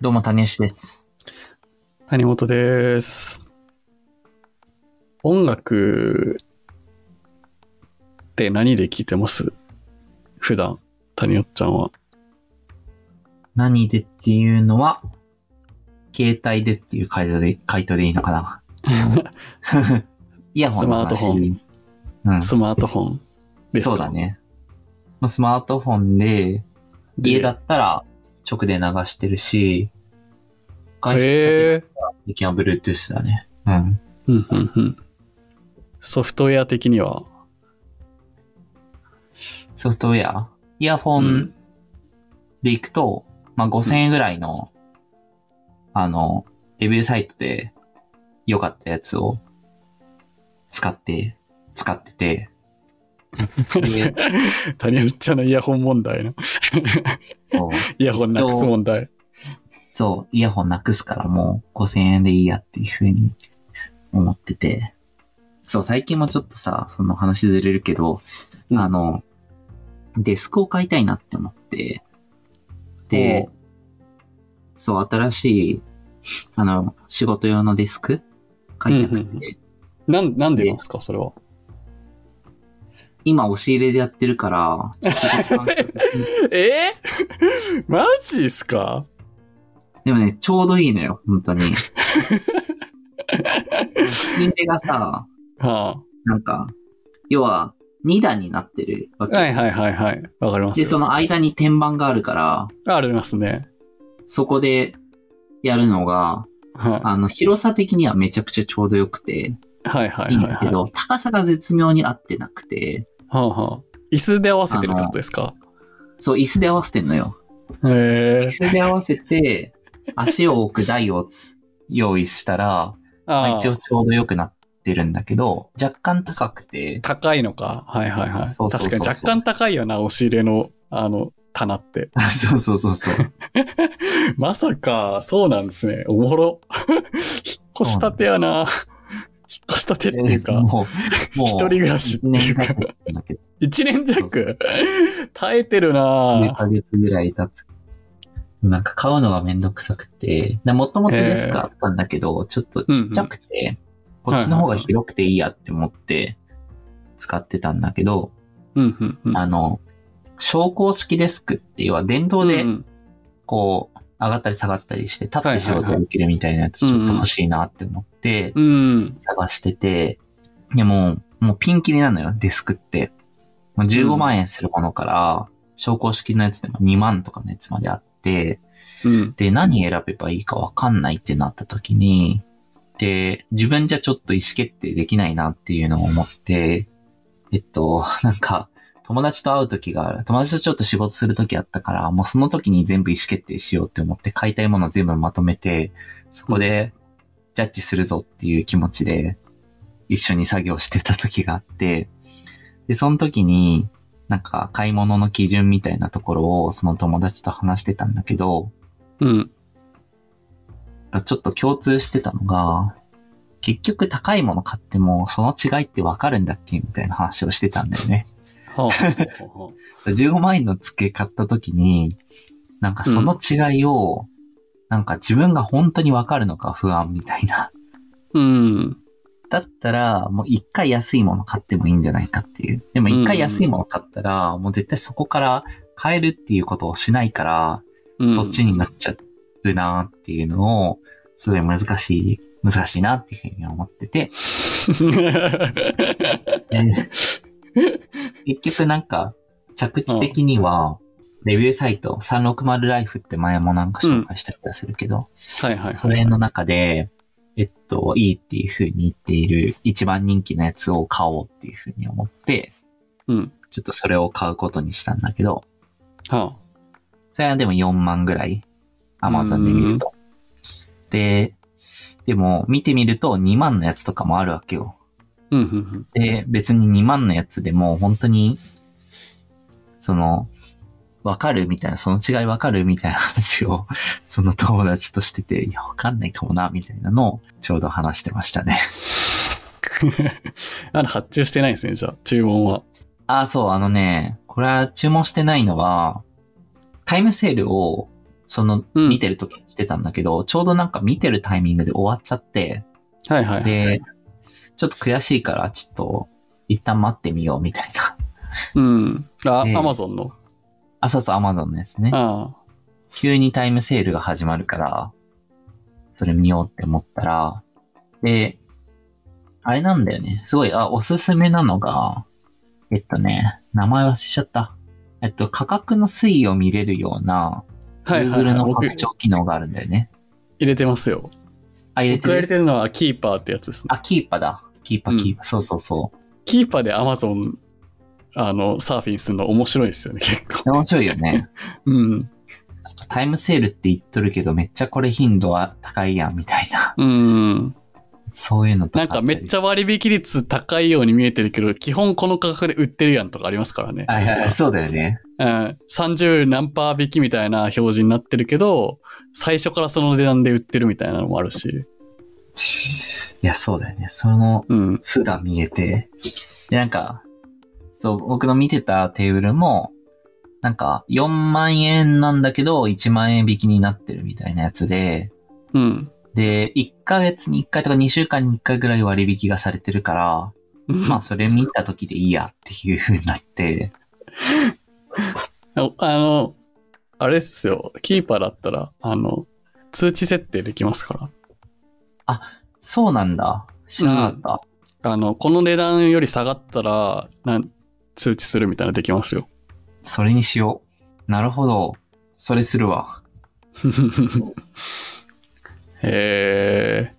どうも、谷吉です。谷本です。音楽って何で聴いてます？普段、谷尾ちゃんは。何でっていうのは、携帯でっていう回答で、回答でいいのかな イヤホンスマートフォうん。スマートフォンですか？そうだ。ね。まあスマートフォンで、で家だったら直で流してるし、外出先へえ的は Bluetooth だね。うん。うんうんうん。ソフトウェア的には？ソフトウェア？イヤホンうんで行くと、まあ5000円ぐらいの、あの、レビューサイトで良かったやつを使って、使ってて、で 谷尾ちゃんのイヤホン問題の。そうイヤホンなくす問題。そう、イヤホンなくすからもう5000円でいいやっていうふうに思ってて。そう、最近もちょっとさ、その話ずれるけど、うん。あの、デスクを買いたいなって思って、で、そう、新しい、あの、仕事用のデスク買いたくて、うんうんなん、なんでなんですか？それは。今押し入れでやってるから、ちょっと仕事環境的にえ？ー、マジっすか？でもね、ちょうどいいのよ、本当に。押し入れがさ、はなんか、要は、2段になってるわあ、け。はいはいはいはい。わかりますで、そよ。の間に天板があるから、ありますね。そこでやるのが、はいあの、広さ的にはめちゃくちゃちょうどよくて、はいはいいいんはいはい。だけど、高さが絶妙に合ってなくて、はあはあ、椅子で合わせてるってことですか？そう、椅子で合わせてんのよ。へえ椅。子で合わせて、足を置く台を用意したら、まあ、あ一応ちょうどよくなってるんだけど、若干高くて、高いのか。はいはいはい。そうそうそうそう確かに若干高いよな、押し入れの、あの、棚って。そうそうそうそう。まさか、そうなんですね。おもろ。引っ越したてやな。引っ越したてっていうか、もう、一人暮らしっていうか一年弱耐えてる2なヶ月ぐらい経つ。なんか買うのがめんどくさくて、もともとデスクあったんだけど、ちょっとちっちゃくて、こっちの方が広くていいやって思って使ってたんだけど。あの、昇降式デスクっていうのは電動でこう、上がったり下がったりして、立って仕事できるみたいなやつちょっと欲しいなって思ってうん。探してて、でも、もうピンキリなのよ、デスクって。もう15万円するものから、昇降式のやつでも2万とかのやつまであって、うん。で、何選べばいいかわかんないってなった時に、で、自分じゃちょっと意思決定できないなっていうのを思って、えっと、なんか、友達と会う時がある。友達とちょっと仕事する時あったから、もうその時に全部意思決定しようって思って買いたいもの全部まとめて、そこでジャッジするぞっていう気持ちで一緒に作業してた時があって、で、その時に、なんか買い物の基準みたいなところをその友達と話してたんだけど、うん。がちょっと共通してたのが、結局高いもの買ってもその違いってわかるんだっけみたいな話をしてたんだよね。はあはあはあ 15万円の付け買った時に、なんかその違いを、なんか自分が本当にわかるのか不安みたいな。うん。だったら、もう一回安いもの買ってもいいんじゃないかっていう。でも一回安いもの買ったら、もう絶対そこから買えるっていうことをしないから、うんそっちになっちゃうなっていうのを、すごい難しい、難しいなっていうふうに思ってて、結局なんか、着地的には、レビューサイト、360ライフって前もなんか紹介した気がするけど、はいはいはい。それの中で、えっと、いいっていう風に言っている一番人気のやつを買おうっていう風に思って、うん。ちょっとそれを買うことにしたんだけど、はそれはでも4万ぐらい、アマゾンで見ると。で、でも見てみると2万のやつとかもあるわけよ。で、別に2万のやつでも本当に、その、わかるみたいな、その違いわかるみたいな話を、その友達としてて、いや、わかんないかもな、みたいなのをちょうど話してましたね。あの、発注してないですね、じゃあ、注文は。あ、そう、あのね、これは注文してないのは、タイムセールをその、うん見てる時にしてたんだけど、ちょうどなんか見てるタイミングで終わっちゃって、はいはい。で、ちょっと悔しいから、ちょっと、一旦待ってみようみたいな。うん。あ、でアマゾンの？あ、そうそう、アマゾンのやつね。あ急にタイムセールが始まるから、それ見ようって思ったら、で、あれなんだよね。すごい、あ、おすすめなのが、えっとね、名前忘れちゃった。えっと、価格の推移を見れるような、Google の拡張機能があるんだよね。入れてますよ。あ、入れ僕が入れてるてるのはキーパーってやつですね。あ、キーパーだ。キーパー、キーパー。そうそうそう。キーパーでアマゾン、あの、サーフィンするの面白いですよね、結構。面白いよね。うん。タイムセールって言っとるけど、めっちゃこれ頻度は高いやん、みたいな。うん。そういうのとかなんかめっちゃ割引率高いように見えてるけど、基本この価格で売ってるやんとかありますからね。ゃ。はいはいはい、そうだよね。うん、30何パー引きみたいな表示になってるけど、最初からその値段で売ってるみたいなのもあるし。いや、そうだよね。その、うん。負が見えて、で、なんか、そう、僕の見てたテーブルも、なんか、4万円なんだけど、1万円引きになってるみたいなやつで、うん。で、1ヶ月に1回とか2週間に1回ぐらい割引がされてるから、まあ、それ見た時でいいやっていう風になって、ああの、あれっすよ。キーパーだったら、あの、通知設定できますから。そうなんだ。知らなかった。あの、この値段より下がったら、なん通知するみたいなのできますよ。それにしよう。なるほど。それするわ。へえ。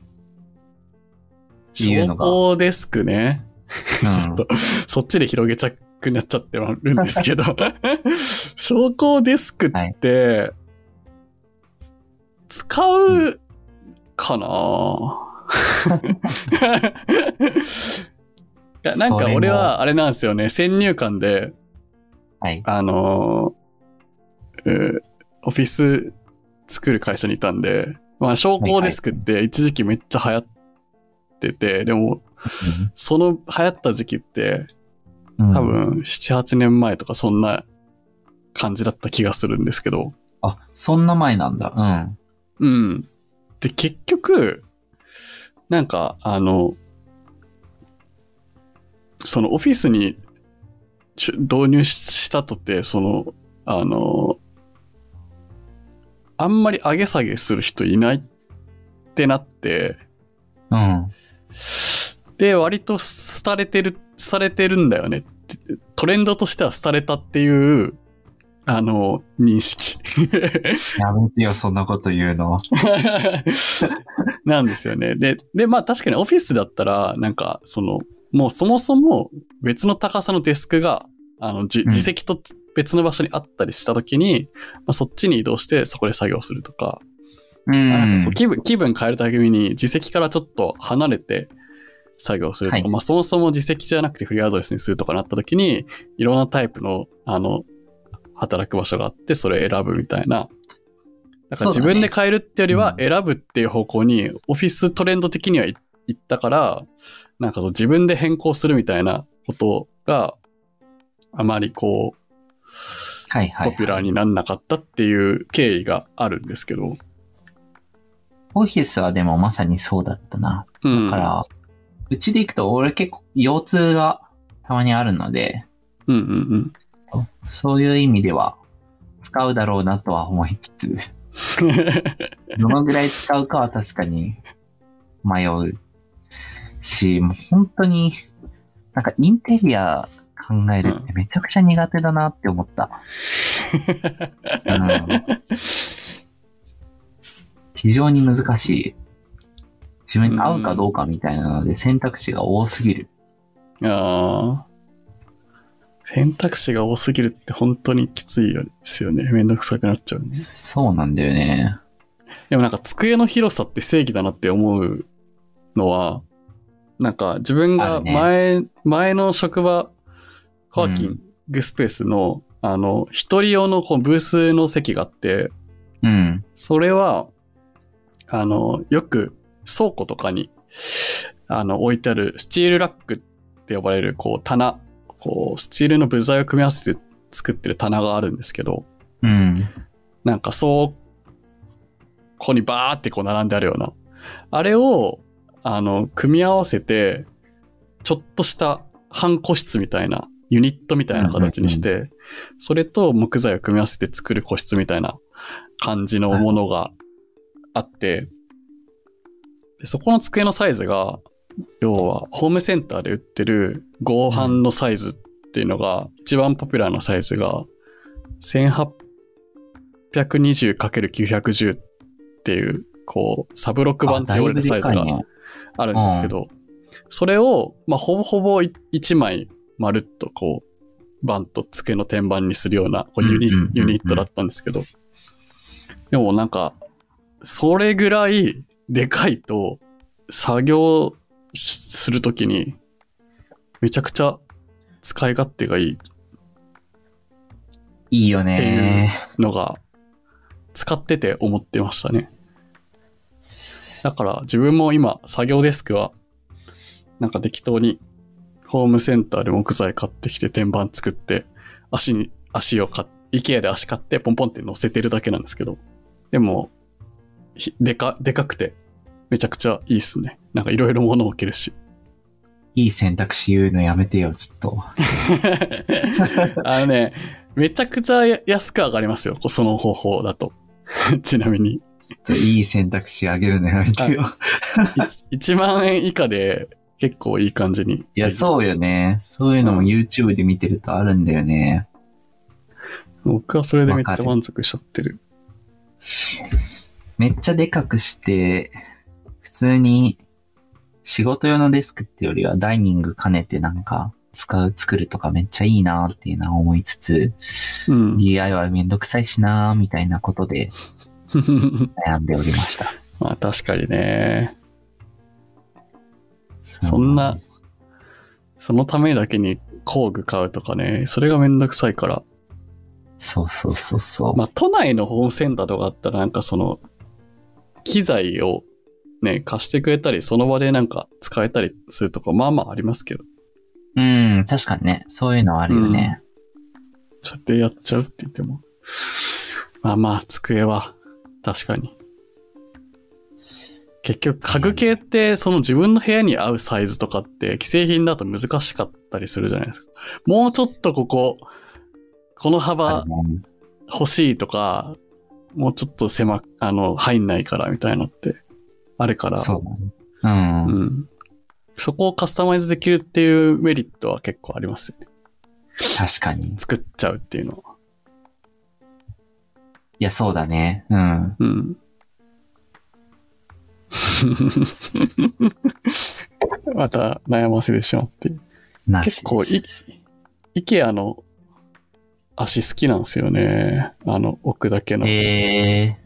っていうのが昇降デスクね。うん ちょっと、そっちで広げちゃくなっちゃってはるんですけど。昇降デスクって、使うかな、いや、なんか俺はあれなんですよね。先入観で、はい。あのーえーオフィス作る会社にいたんで、まあ、昇降デスクって一時期めっちゃ流行ってて、でも、その流行った時期って、うん多。分、7、8年前とかそんな感じだった気がするんですけど、あ、そんな前なんだ。うん。うん。で、結局、なんか、あの、そのオフィスに導入したとて、その、あの、あんまり上げ下げする人いないってなって、うん。で、割と廃れてる、されてるんだよね。トレンドとしては廃れたっていう、あの、認識。やめてよ、そんなこと言うの。なんですよね。で、で、まあ確かにオフィスだったら、なんか、その、もうそもそも別の高さのデスクが、あの、自席と別の場所にあったりしたときに、まあ、そっちに移動してそこで作業するとか、うなんかん気分、気分変えるために自席からちょっと離れて作業するとか、はいまあそもそも自席じゃなくてフリーアドレスにするとかなったときに、いろんなタイプの、あの、働く場所があって、それ選ぶみたいな。だから自分で変えるってよりは選ぶっていう方向に、オフィストレンド的にはい行ったから、なんか自分で変更するみたいなことがあまりこう、はいはい。ポピュラーになんなかったっていう経緯があるんですけど。オフィスはでもまさにそうだったな。うん。だから、うちで行くと俺結構腰痛がたまにあるので、うんうんそういう意味では使うだろうなとは思いつつ、うん。どのぐらい使うかは確かに迷うし、もう本当に、なんかインテリア考えるってめちゃくちゃ苦手だなって思った。うん、非常に難しい。自分に合うかどうかみたいなので選択肢が多すぎる。ああ。選択肢が多すぎるって本当にきついですよね。めんどくさくなっちゃうんで。そうなんだよね。でもなんか机の広さって正義だなって思うのは、なんか自分があるね前、前の職場、コワーキングスペースの、あの、一人用のこうブースの席があって、うん。それは、あの、よく倉庫とかに、あの、置いてあるスチールラックって呼ばれる、こう、棚、こう、スチールの部材を組み合わせて作ってる棚があるんですけど、うん。なんかそここにバーってこう並んであるような。あれを、あの、組み合わせて、ちょっとした半個室みたいな、ユニットみたいな形にして、それと木材を組み合わせて作る個室みたいな感じのものがあって、でそこの机のサイズが、要はホームセンターで売ってる合板のサイズっていうのが、一番ポピュラーなサイズが、1820×910 っていう、こう、サブロック版って言われるサイズがあるんですけど、それを、まあ、ほぼほぼ1枚、まるっとこう、バンと付けの天板にするようなユニットだったんですけど、でもなんか、それぐらいでかいと、作業するときに、めちゃくちゃ使い勝手がいいいいよね。のが、使ってて思ってましたね。だから自分も今、作業デスクは、なんか適当に、ホームセンターで木材買ってきて天板作って、足に、足を買っ、IKEA で足買ってポンポンって乗せてるだけなんですけど、でも、ひでか、でかくて、めちゃくちゃいいっすね。なんかいろいろ物置けるし。いい選択肢言うのやめてよ、ちょっと。あのね、めちゃくちゃ安く上がりますよ、その方法だと。ちなみに。ちょっといい選択肢あげるのやめてよ。1万円以下で結構いい感じに。いや、そうよね。そういうのもうん YouTube で見てるとあるんだよね。僕はそれでめっちゃ満足しちゃってる。めっちゃでかくして、普通に仕事用のデスクってよりはダイニング兼ねてなんか使う、作るとかめっちゃいいなっていうのは思いつつ、うん。DIY めんどくさいしなみたいなことで 悩んでおりました。まあ確かにね。そんなそのためだけに工具買うとかね、それがめんどくさいから。そうそうそうそう。まあ都内のホームセンターとかあったらなんかその、機材をね、貸してくれたり、その場でなんか使えたりするとか、まあまあありますけど、うん、確かにね。そういうのはあるよね。そうやってやっちゃうって言っても。まあまあ、机は、確かに。結局、家具系って、その自分の部屋に合うサイズとかって、既製品だと難しかったりするじゃないですか。もうちょっとここ、このあ幅欲しいとか、もうちょっと狭、あの、入んないからみたいなのって、あるから。そうだね。うん。うん。そこをカスタマイズできるっていうメリットは結構ありますよね。確かに。い作っちゃうっていうのは。や、そうだね。うん。うん。また悩ませてしまうっていう。なし結構い、イケアの足好きなんですよね。あの、置くだけの。え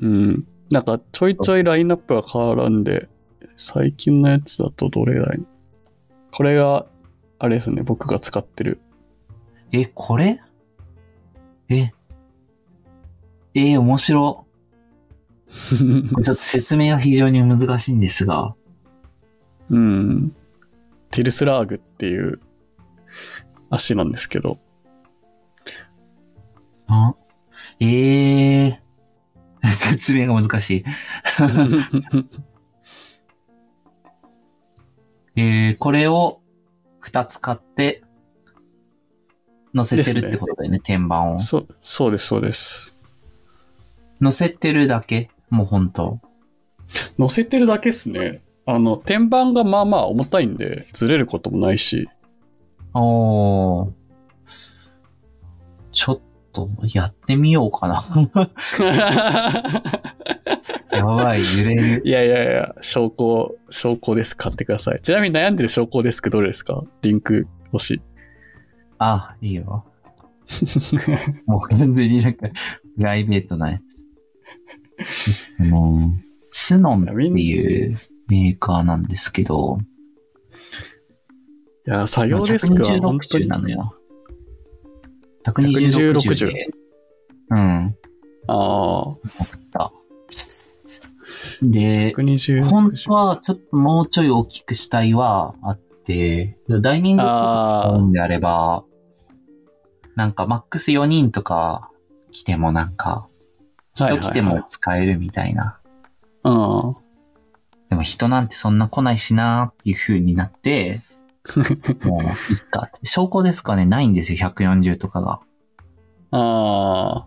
うん。なんかちょいちょいラインナップが変わるんで、最近のやつだとどれぐらい？これが、あれですね、僕が使ってる。ー、え、これ？え、えー、面白。ちょっと説明は非常に難しいんですが。うん。ティルスラーグっていう足なんですけど。あ？えー、説明が難しい。えー、これを2つ買って、乗せてるってことだよね、天板を。そそうです、そうです。乗せてるだけ？もう本当？乗せてるだけっすね。あの、天板がまあまあ重たいんで、ずれることもないし。おー。ちょっと、やってみようかな。やばい、揺れる。いやいやいや、証拠、証拠デスク買ってください。ちなみに悩んでる証拠デスクどれですか？リンク欲しい。あ、いいよ。もう完全になんか、プライベートなやつ。もう、スノンっていうメーカーなんですけど、いや、作業デスクは本当126になのよ。126で。うん。ああ、送った。で、120。本当はちょっともうちょい大きくしたいはあって、ダイニングとか使うんであれば、なんかマックス4人とか来てもなんか、人来ても使えるみたいな。うん。でも人なんてそんな来ないしなーっていう風になって、もう、いっか。証拠ですかね？ないんですよ、140とかが。ああ、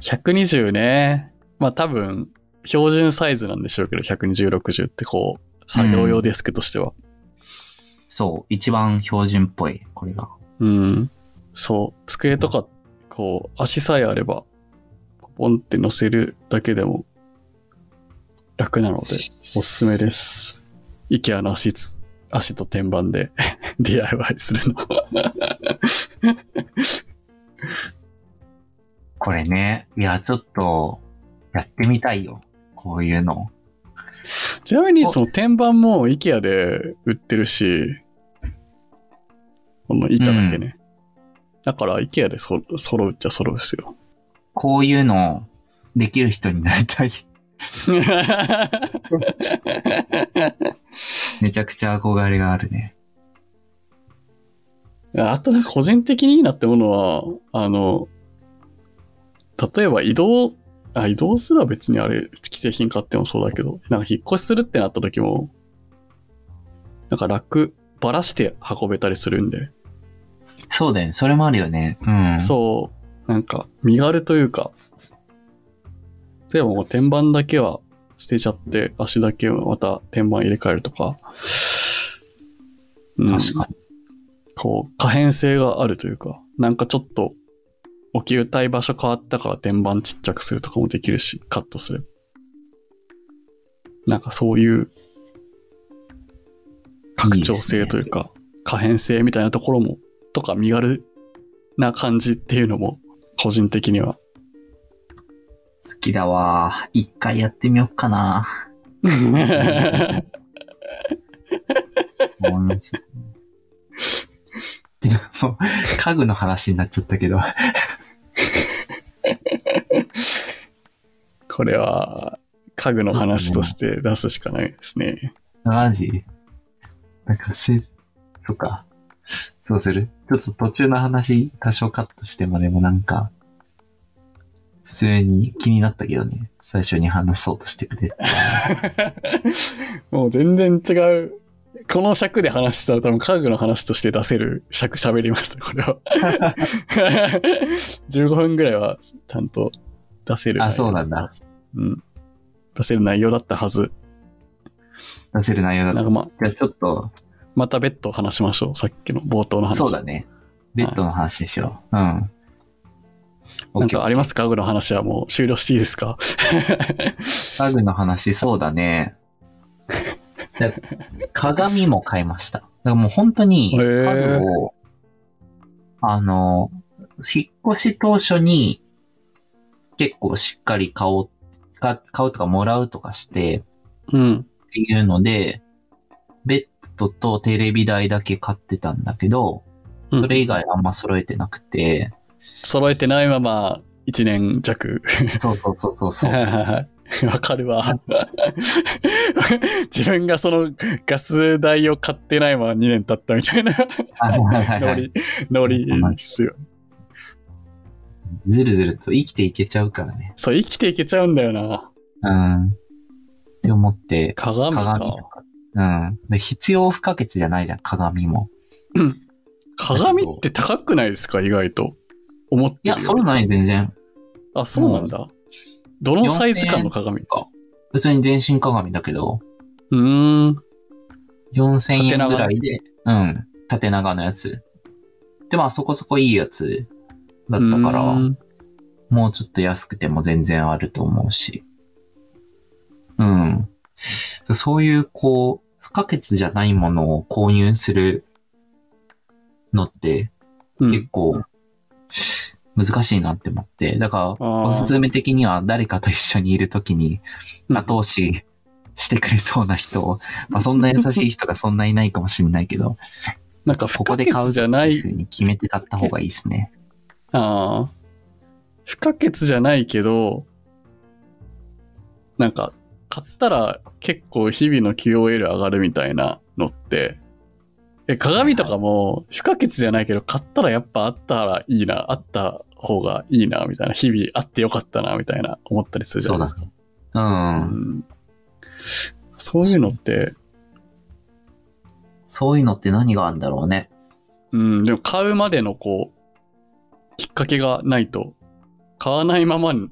120ね。まあ多分、標準サイズなんでしょうけど、120、60ってこう、作業用デスクとしては。そう、一番標準っぽい、これが。うん。そう、机とか、こう、足さえあれば、ポンって乗せるだけでも楽なので、おすすめです。IKEA の足つ、足と天板で DIY するの。これね、いや、ちょっと、やってみたいよ。こういうの。ちなみに、その天板も IKEA で売ってるし、この板だけね。だから IKEA でそ揃うっちゃ揃うですよ。こういうの、できる人になりたい。めちゃくちゃ憧れがあるね。あと個人的にいいなって思うのは、あの、例えば移動、あ、移動すら別にあれ、既製品買ってもそうだけど、なんか引っ越しするってなった時も、なんか楽、ばらして運べたりするんで、そうだよね。それもあるよね。うん。そう、なんか身軽というか、例えばもう天板だけは捨てちゃって、足だけはまた天板入れ替えるとか、うん確かに。こう、可変性があるというか、なんかちょっと、置き歌い場所変わったから天板ちっちゃくするとかもできるし、カットする。なんかそういう、拡張性というか、可変性みたいなところも、とか身軽な感じっていうのも、個人的には。好きだわ。一回やってみよっかな。思います。でも、家具の話になっちゃったけど。これは、家具の話として出すしかないですね。マジ？なんかせ、そっか。そうする？ちょっと途中の話多少カットしてもでもなんか、普通に気になったけどね。最初に話そうとしてくれて。もう全然違う。この尺で話したら多分家具の話として出せる尺喋りました、これは。15分ぐらいはちゃんと出せる。あそうなんだ。うん。出せる内容だったはず。出せる内容だった。なんかまあ、じゃあちょっと、また別途話しましょう。さっきの冒頭の話。そうだね。ベッドの話しよう。うん。なんかありますか？家具の話はもう終了していいですか？家具の話、そうだね。で鏡も買いました。だからもう本当に、家具を、あの、引っ越し当初に、結構しっかり買おう、か買うとかもらうとかして、うん。っていうので、ベッドとテレビ台だけ買ってたんだけど、うんそれ以外あんま揃えてなくて、揃えてないまま1年弱。そうそうそうそうそう。わかるわ。自分がそのガス代を買ってないまま2年経ったみたいなはいはいはいはいノリ、ノリですよ。ずるずると生きていけちゃうからね。そう、生きていけちゃうんだよな。うん。って思って、鏡か。鏡とか。うん。で必要不可欠じゃないじゃん、鏡も。鏡って高くないですか意外と。思ってるよいや、そうない、全然。あ、そうなんだ。どのサイズ感の鏡？ですか普通に全身鏡だけど、うーん。4000円ぐらいで、うん。縦長のやつ。で、まあそこそこいいやつだったから、もうちょっと安くても全然あると思うし。うん。そういう、こう、不可欠じゃないものを購入するのってうん結構難しいなって思って。だから、おすすめ的には誰かと一緒にいるときにうん後押ししてくれそうな人を、まあそんな優しい人がそんないないかもしれないけど、なんか不ここ可で買う欠じゃないふうに決めて買った方がいいですね。ああ。不可欠じゃないけど、なんか、買ったら結構日々の QOL 上がるみたいなのって、え鏡とかも不可欠じゃないけど、買ったらやっぱあったらいいな、あった方がいいな、みたいな、日々あってよかったな、みたいな思ったりするじゃないですか。ね。うん。うんそういうのって、そういうのって何があるんだろうね。うん、でも買うまでのこう、きっかけがないと、買わないままに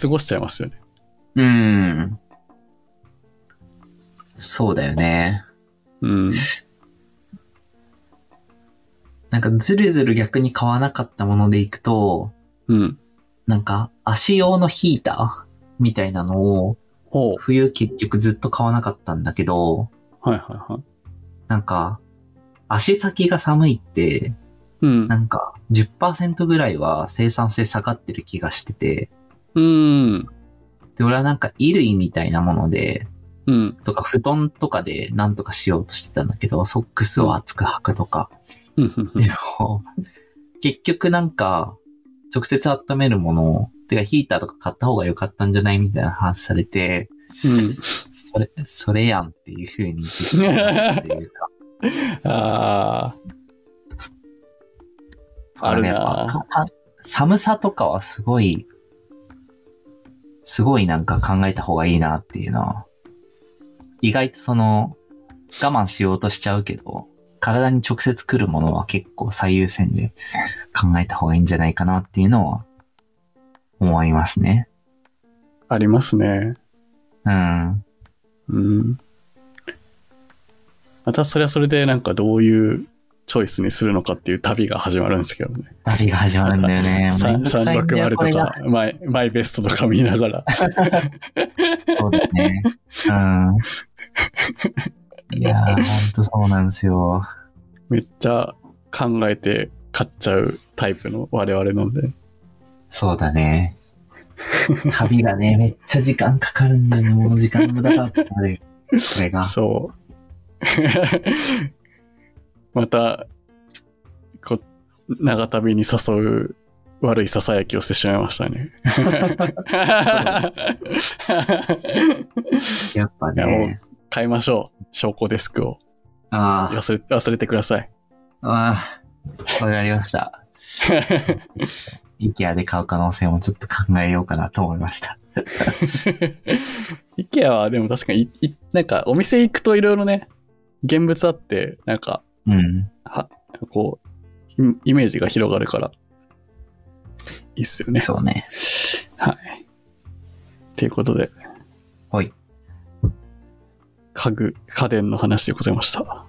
過ごしちゃいますよね。うん。そうだよね。うん。なんかずるずる逆に買わなかったものでいくと、うん。なんか足用のヒーターみたいなのを。冬結局ずっと買わなかったんだけど、はいはいはい。なんか足先が寒いって、うんな。んか10%ぐらいは生産性下がってる気がしてて、うん。で、俺はなんか衣類みたいなもので、うん。とか布団とかでなんとかしようとしてたんだけど、ソックスを厚く履くとか。うん。でも、結局なん。か、直接温めるものを、てかヒーターとか買った方が良かったん。じゃないみたいな話されて、うん。それ、それやん。っていう風に言ってたっていうか。ああ。あるやっなぱかか寒さとかはすごい、すごいなん。か考えた方がいいなっていうのは、意外とその、我慢しようとしちゃうけど、体に直接来るものは結構最優先で考えた方がいいんじゃないかなっていうのは、思いますね。ありますね。うん。うん。またそれはそれでなんかどういうチョイスにするのかっていう旅が始まるんですけどね。旅が始まるんだよね。めんどくさいんだよ360これがとかマイ、マイベストとか見ながら。そうだね。うん。いやー、ほんとそうなんですよ。めっちゃ考えて買っちゃうタイプの我々なんで。そうだね。旅がね、めっちゃ時間かかるんだよね。もう時間の無駄だってなる。これが。そう。また、こ長旅に誘う悪い囁きをしてしまいましたね。やっぱね。買いましょう。証拠デスクを。あ忘れ忘れてください。あ、ああ、わかりました。イケアで買う可能性もちょっと考えようかなと思いました。IKEA はでも確かにい、いなんかお店行くといろいろね、現物あって、なんか、うん。は、こう、イイメージが広がるから、いいっすよね。そうね。はい。ということで、ほい。家具、家電の話でございました。